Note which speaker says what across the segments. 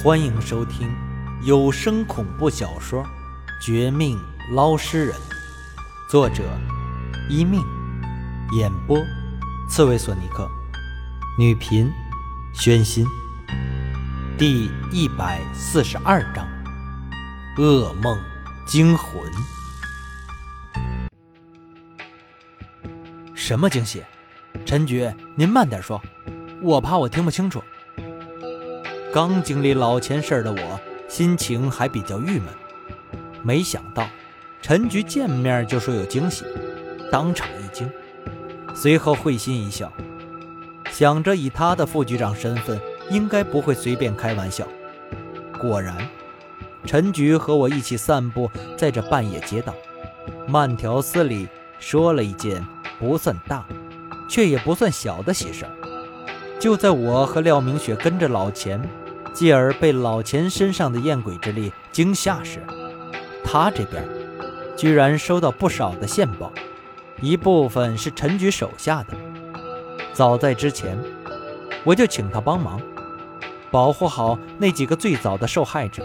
Speaker 1: 欢迎收听有声恐怖小说《绝命捞尸人》，作者：一命，演播：刺猬索尼克，女频：宣心。第一百四十二章：噩梦惊魂。什么惊喜？陈局，您慢点说，我怕我听不清楚。刚经历老钱事儿的我，心情还比较郁闷。没想到陈局见面就说有惊喜，当场一惊，随后会心一笑，想着以他的副局长身份，应该不会随便开玩笑。果然，陈局和我一起散步在这半夜街道，慢条斯理说了一件不算大，却也不算小的喜事儿。就在我和廖明雪跟着老钱，继而被老钱身上的厌鬼之力惊吓时，他这边居然收到不少的线报，一部分是陈局手下的。早在之前，我就请他帮忙，保护好那几个最早的受害者。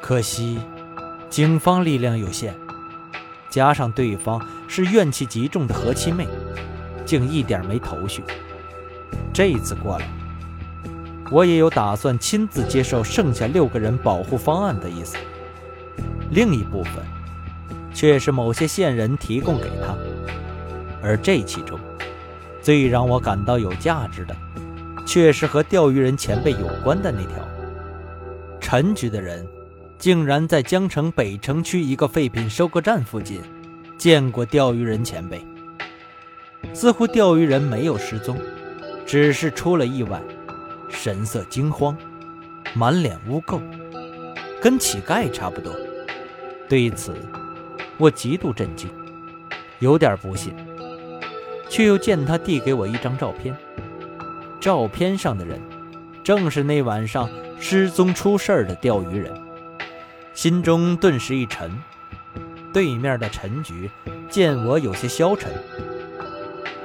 Speaker 1: 可惜，警方力量有限，加上对方是怨气极重的何七妹，竟一点没头绪。这次过来，我也有打算亲自接受剩下六个人保护方案的意思。另一部分，却是某些线人提供给他。而这其中，最让我感到有价值的，却是和钓鱼人前辈有关的那条。陈局的人，竟然在江城北城区一个废品收购站附近，见过钓鱼人前辈。似乎钓鱼人没有失踪。只是出了意外，神色惊慌，满脸污垢，跟乞丐差不多。对此，我极度震惊，有点不信，却又见他递给我一张照片。照片上的人，正是那晚上失踪出事儿的钓鱼人，心中顿时一沉。对面的陈局见我有些消沉，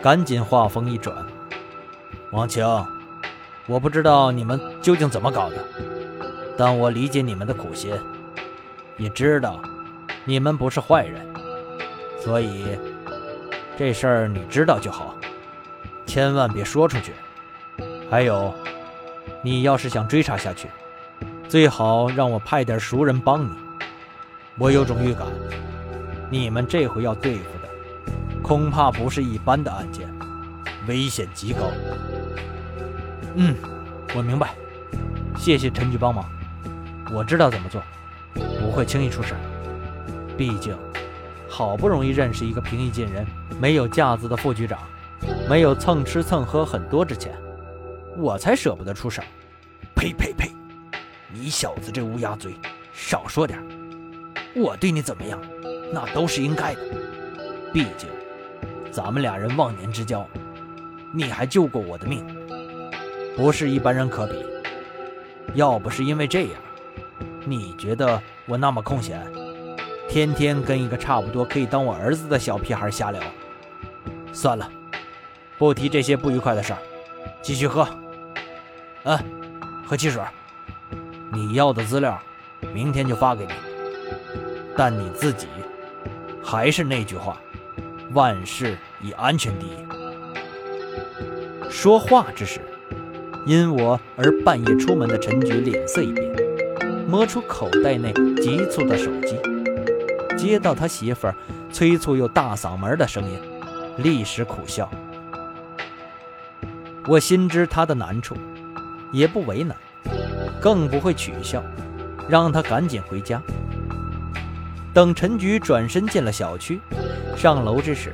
Speaker 1: 赶紧话锋一转。王强，我不知道你们究竟怎么搞的，但我理解你们的苦心，也知道你们不是坏人，所以这事儿你知道就好，千万别说出去。还有，你要是想追查下去，最好让我派点熟人帮你。我有种预感，你们这回要对付的，恐怕不是一般的案件，危险极高。嗯，我明白，谢谢陈局帮忙，我知道怎么做，不会轻易出事。毕竟，好不容易认识一个平易近人、没有架子的副局长，没有蹭吃蹭喝很多之前，我才舍不得出事。呸呸呸！你小子这乌鸦嘴，少说点。我对你怎么样，那都是应该的。毕竟，咱们俩人忘年之交，你还救过我的命。不是一般人可比。要不是因为这样，你觉得我那么空闲，天天跟一个差不多可以当我儿子的小屁孩瞎聊？算了，不提这些不愉快的事儿，继续喝。嗯，喝汽水。你要的资料，明天就发给你。但你自己，还是那句话，万事以安全第一。说话之时。因我而半夜出门的陈局脸色一变，摸出口袋内急促的手机，接到他媳妇儿催促又大嗓门的声音，立时苦笑。我心知他的难处，也不为难，更不会取笑，让他赶紧回家。等陈局转身进了小区，上楼之时，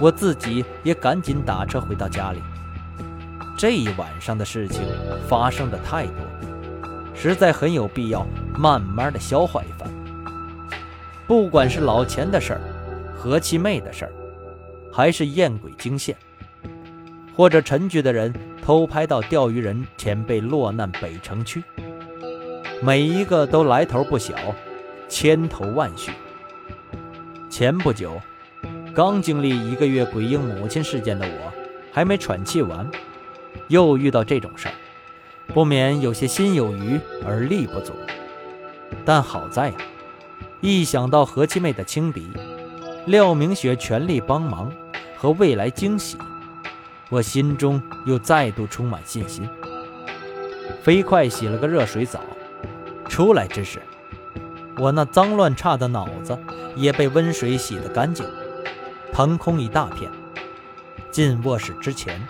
Speaker 1: 我自己也赶紧打车回到家里。这一晚上的事情发生的太多，实在很有必要慢慢的消化一番。不管是老钱的事儿，何七妹的事儿，还是艳鬼惊现，或者陈局的人偷拍到钓鱼人前辈落难北城区，每一个都来头不小，千头万绪。前不久，刚经历一个月鬼婴母亲事件的我，还没喘气完。又遇到这种事儿，不免有些心有余而力不足。但好在呀，一想到何七妹的轻敌，廖明雪全力帮忙和未来惊喜，我心中又再度充满信心。飞快洗了个热水澡，出来之时，我那脏乱差的脑子也被温水洗得干净，腾空一大片。进卧室之前，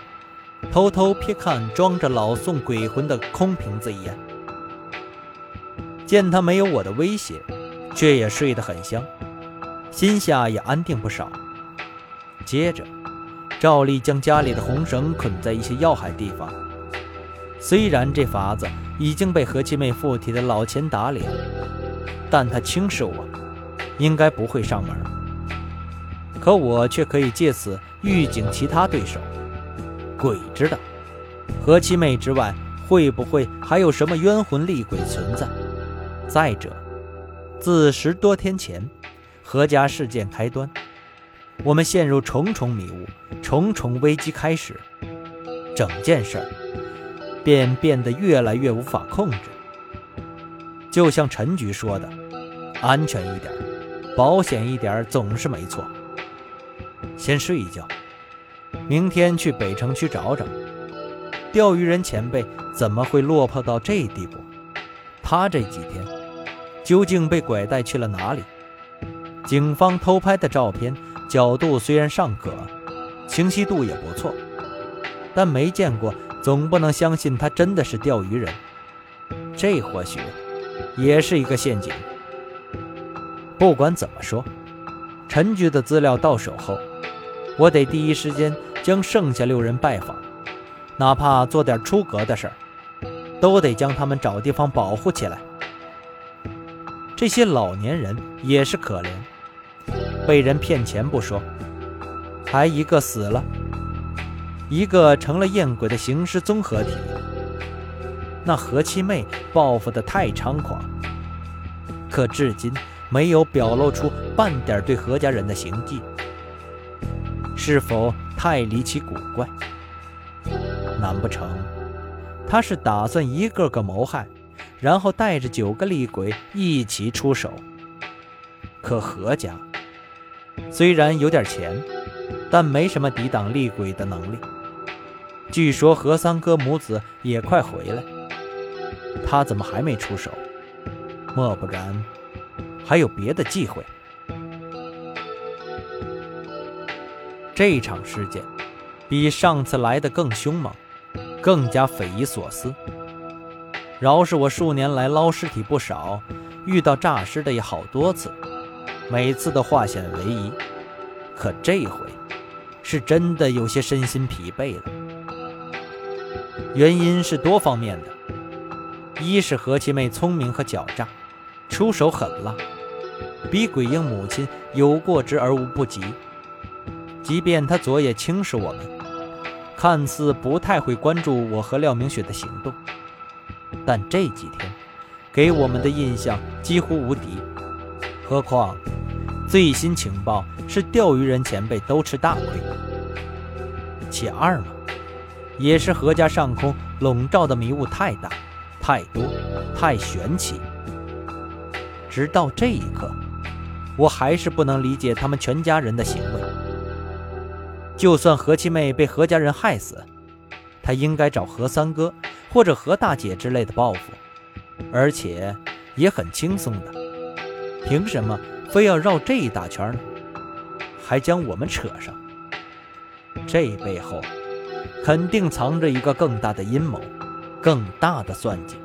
Speaker 1: 偷偷瞥看装着老宋鬼魂的空瓶子一眼，见他没有我的威胁，却也睡得很香，心下也安定不少。接着，照例将家里的红绳捆在一些要害地方。虽然这法子已经被何七妹附体的老钱打脸，但他轻视我，应该不会上门。可我却可以借此预警其他对手。鬼知道，何七妹之外，会不会还有什么冤魂厉鬼存在？再者，自十多天前何家事件开端，我们陷入重重迷雾，重重危机开始，整件事儿便变得越来越无法控制。就像陈局说的，安全一点，保险一点，总是没错。先睡一觉，明天去北城区找找，钓鱼人前辈怎么会落魄到这地步？他这几天究竟被拐带去了哪里？警方偷拍的照片角度虽然尚可，清晰度也不错，但没见过，总不能相信他真的是钓鱼人。这或许也是一个陷阱。不管怎么说，陈局的资料到手后。我得第一时间将剩下六人拜访，哪怕做点出格的事儿，都得将他们找地方保护起来。这些老年人也是可怜，被人骗钱不说，还一个死了，一个成了厌鬼的行尸综合体。那何七妹报复的太猖狂，可至今没有表露出半点对何家人的行迹。是否太离奇古怪？难不成他是打算一个个谋害，然后带着九个厉鬼一起出手？可何家虽然有点钱，但没什么抵挡厉鬼的能力。据说何三哥母子也快回来，他怎么还没出手？莫不然还有别的忌讳？这场事件比上次来的更凶猛，更加匪夷所思。饶是我数年来捞尸体不少，遇到诈尸的也好多次，每次都化险为夷。可这回是真的有些身心疲惫了。原因是多方面的：一是何七妹聪明和狡诈，出手狠辣，比鬼婴母亲有过之而无不及。即便他昨夜轻视我们，看似不太会关注我和廖明雪的行动，但这几天给我们的印象几乎无敌。何况最新情报是钓鱼人前辈都吃大亏。其二嘛，也是何家上空笼罩的迷雾太大、太多、太玄奇。直到这一刻，我还是不能理解他们全家人的行为。就算何七妹被何家人害死，她应该找何三哥或者何大姐之类的报复，而且也很轻松的。凭什么非要绕这一大圈呢？还将我们扯上？这背后肯定藏着一个更大的阴谋，更大的算计。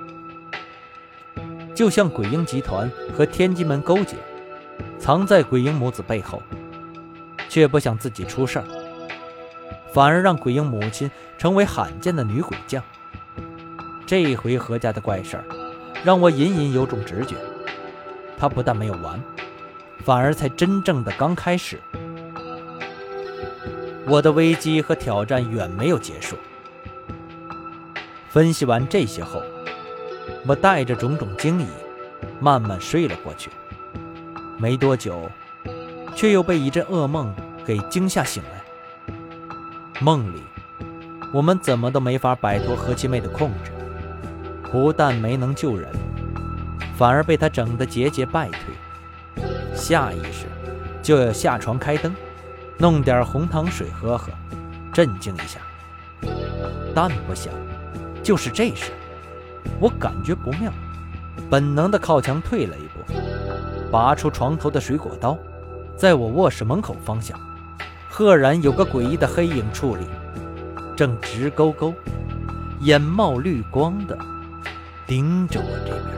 Speaker 1: 就像鬼婴集团和天机门勾结，藏在鬼婴母子背后，却不想自己出事儿。反而让鬼婴母亲成为罕见的女鬼将。这回何家的怪事儿，让我隐隐有种直觉，他不但没有完，反而才真正的刚开始。我的危机和挑战远没有结束。分析完这些后，我带着种种惊疑，慢慢睡了过去。没多久，却又被一阵噩梦给惊吓醒来。梦里，我们怎么都没法摆脱何七妹的控制。不但没能救人，反而被她整得节节败退，下意识就要下床开灯，弄点红糖水喝喝，镇静一下。但不想，就是这时，我感觉不妙，本能的靠墙退了一步，拔出床头的水果刀，在我卧室门口方向，赫然有个诡异的黑影矗立，正直勾勾、眼冒绿光的盯着我这边。